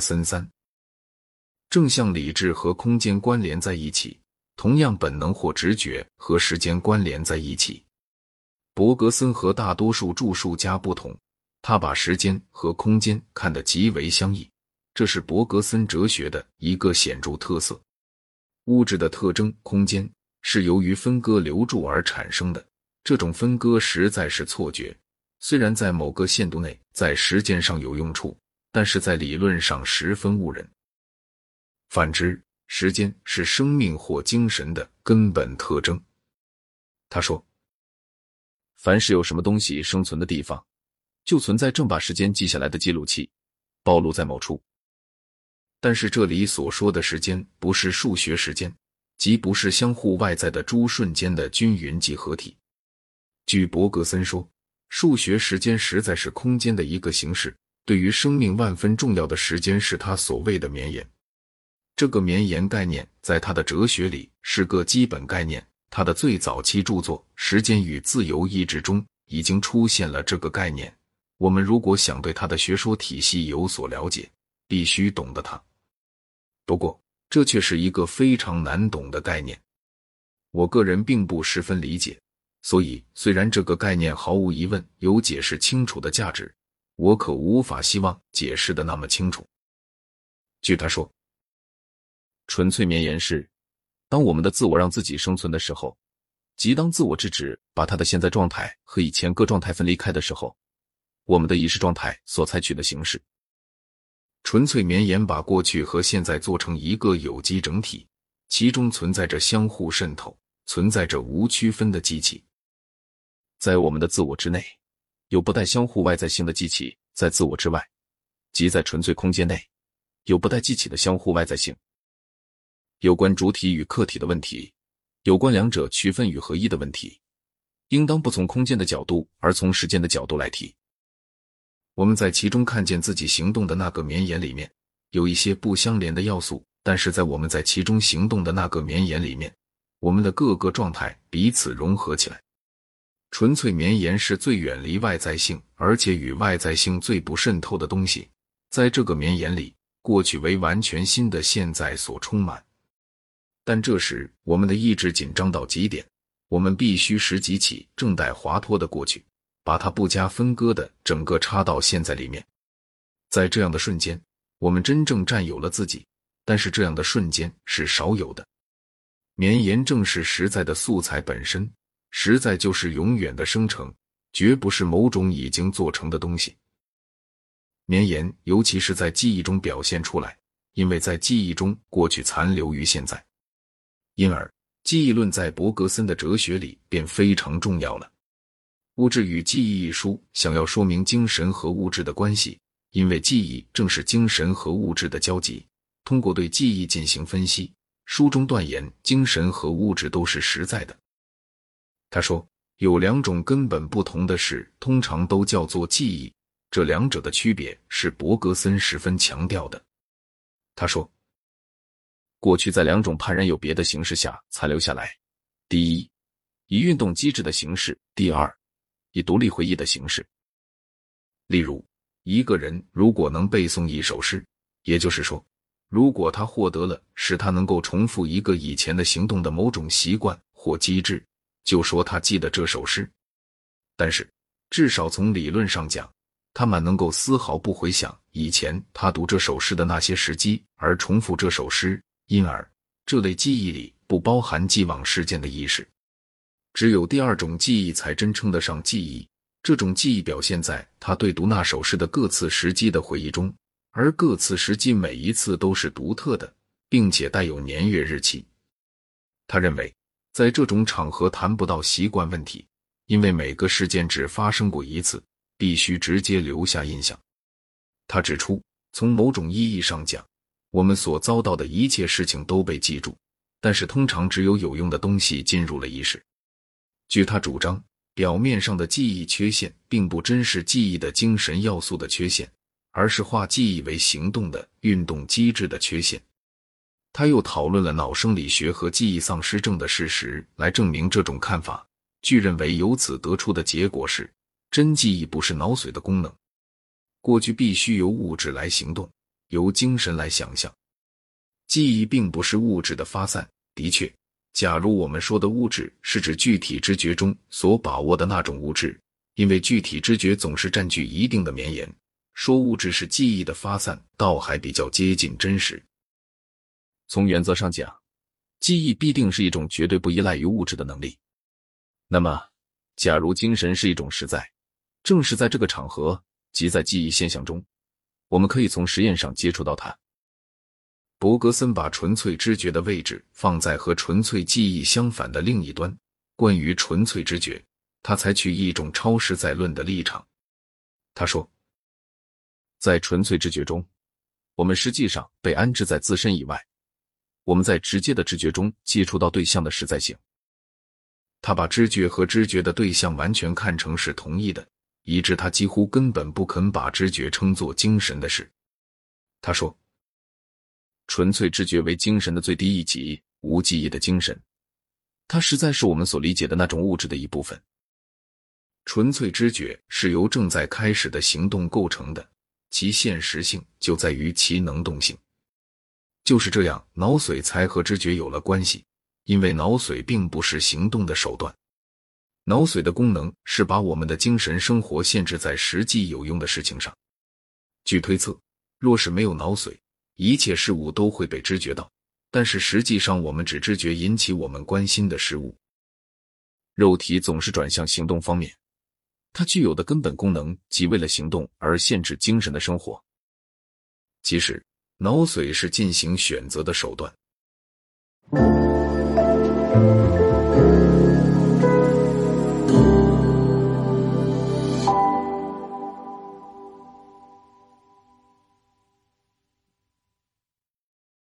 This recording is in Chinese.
森三。正向理智和空间关联在一起，同样本能或直觉和时间关联在一起。伯格森和大多数著述家不同，他把时间和空间看得极为相异，这是伯格森哲学的一个显著特色。物质的特征空间是由于分割留住而产生的，这种分割实在是错觉。虽然在某个限度内在时间上有用处，但是在理论上十分误人。反之，时间是生命或精神的根本特征。他说：“凡是有什么东西生存的地方，就存在正把时间记下来的记录器，暴露在某处。但是这里所说的时间不是数学时间，即不是相互外在的诸瞬间的均匀集合体。据伯格森说，数学时间实在是空间的一个形式。对于生命万分重要的时间，是他所谓的绵延。”这个绵延概念在他的哲学里是个基本概念。他的最早期著作《时间与自由意志》中已经出现了这个概念。我们如果想对他的学说体系有所了解，必须懂得它。不过，这却是一个非常难懂的概念。我个人并不十分理解，所以虽然这个概念毫无疑问有解释清楚的价值，我可无法希望解释的那么清楚。据他说。纯粹绵延是，当我们的自我让自己生存的时候，即当自我制止把它的现在状态和以前各状态分离开的时候，我们的意识状态所采取的形式。纯粹绵延把过去和现在做成一个有机整体，其中存在着相互渗透、存在着无区分的机器。在我们的自我之内，有不带相互外在性的机器；在自我之外，即在纯粹空间内，有不带机器的相互外在性。有关主体与客体的问题，有关两者区分与合一的问题，应当不从空间的角度，而从时间的角度来提。我们在其中看见自己行动的那个绵延里面有一些不相连的要素，但是在我们在其中行动的那个绵延里面，我们的各个状态彼此融合起来。纯粹绵延是最远离外在性，而且与外在性最不渗透的东西。在这个绵延里，过去为完全新的现在所充满。但这时，我们的意志紧张到极点，我们必须拾及起正待滑脱的过去，把它不加分割的整个插到现在里面。在这样的瞬间，我们真正占有了自己。但是这样的瞬间是少有的。绵延正是实在的素材本身，实在就是永远的生成，绝不是某种已经做成的东西。绵延尤其是在记忆中表现出来，因为在记忆中，过去残留于现在。因而，记忆论在伯格森的哲学里便非常重要了。《物质与记忆》一书想要说明精神和物质的关系，因为记忆正是精神和物质的交集。通过对记忆进行分析，书中断言精神和物质都是实在的。他说，有两种根本不同的事，通常都叫做记忆。这两者的区别是伯格森十分强调的。他说。过去在两种判然有别的形式下残留下来：第一，以运动机制的形式；第二，以独立回忆的形式。例如，一个人如果能背诵一首诗，也就是说，如果他获得了使他能够重复一个以前的行动的某种习惯或机制，就说他记得这首诗。但是，至少从理论上讲，他们能够丝毫不回想以前他读这首诗的那些时机，而重复这首诗。因而，这类记忆里不包含既往事件的意识，只有第二种记忆才真称得上记忆。这种记忆表现在他对读那首诗的各次时机的回忆中，而各次时机每一次都是独特的，并且带有年月日期。他认为，在这种场合谈不到习惯问题，因为每个事件只发生过一次，必须直接留下印象。他指出，从某种意义上讲。我们所遭到的一切事情都被记住，但是通常只有有用的东西进入了意识。据他主张，表面上的记忆缺陷并不真是记忆的精神要素的缺陷，而是化记忆为行动的运动机制的缺陷。他又讨论了脑生理学和记忆丧失症的事实，来证明这种看法。据认为，由此得出的结果是，真记忆不是脑髓的功能。过去必须由物质来行动。由精神来想象。记忆并不是物质的发散。的确，假如我们说的物质是指具体知觉中所把握的那种物质，因为具体知觉总是占据一定的绵延，说物质是记忆的发散，倒还比较接近真实。从原则上讲，记忆必定是一种绝对不依赖于物质的能力。那么，假如精神是一种实在，正是在这个场合，即在记忆现象中，我们可以从实验上接触到它。伯格森把纯粹知觉的位置放在和纯粹记忆相反的另一端。关于纯粹知觉，他采取一种超实在论的立场。他说，在纯粹知觉中，我们实际上被安置在自身以外，我们在直接的知觉中接触到对象的实在性。他把知觉和知觉的对象完全看成是同一的，以致他几乎根本不肯把知觉称作精神的事。他说。纯粹知觉为精神的最低一级，无记忆的精神，它实在是我们所理解的那种物质的一部分。纯粹知觉是由正在开始的行动构成的，其现实性就在于其能动性。就是这样，脑髓才和知觉有了关系，因为脑髓并不是行动的手段。脑髓的功能是把我们的精神生活限制在实际有用的事情上。据推测，若是没有脑髓，一切事物都会被知觉到，但是实际上我们只知觉引起我们关心的事物。肉体总是转向行动方面，它具有的根本功能即为了行动而限制精神的生活。其实，脑髓是进行选择的手段。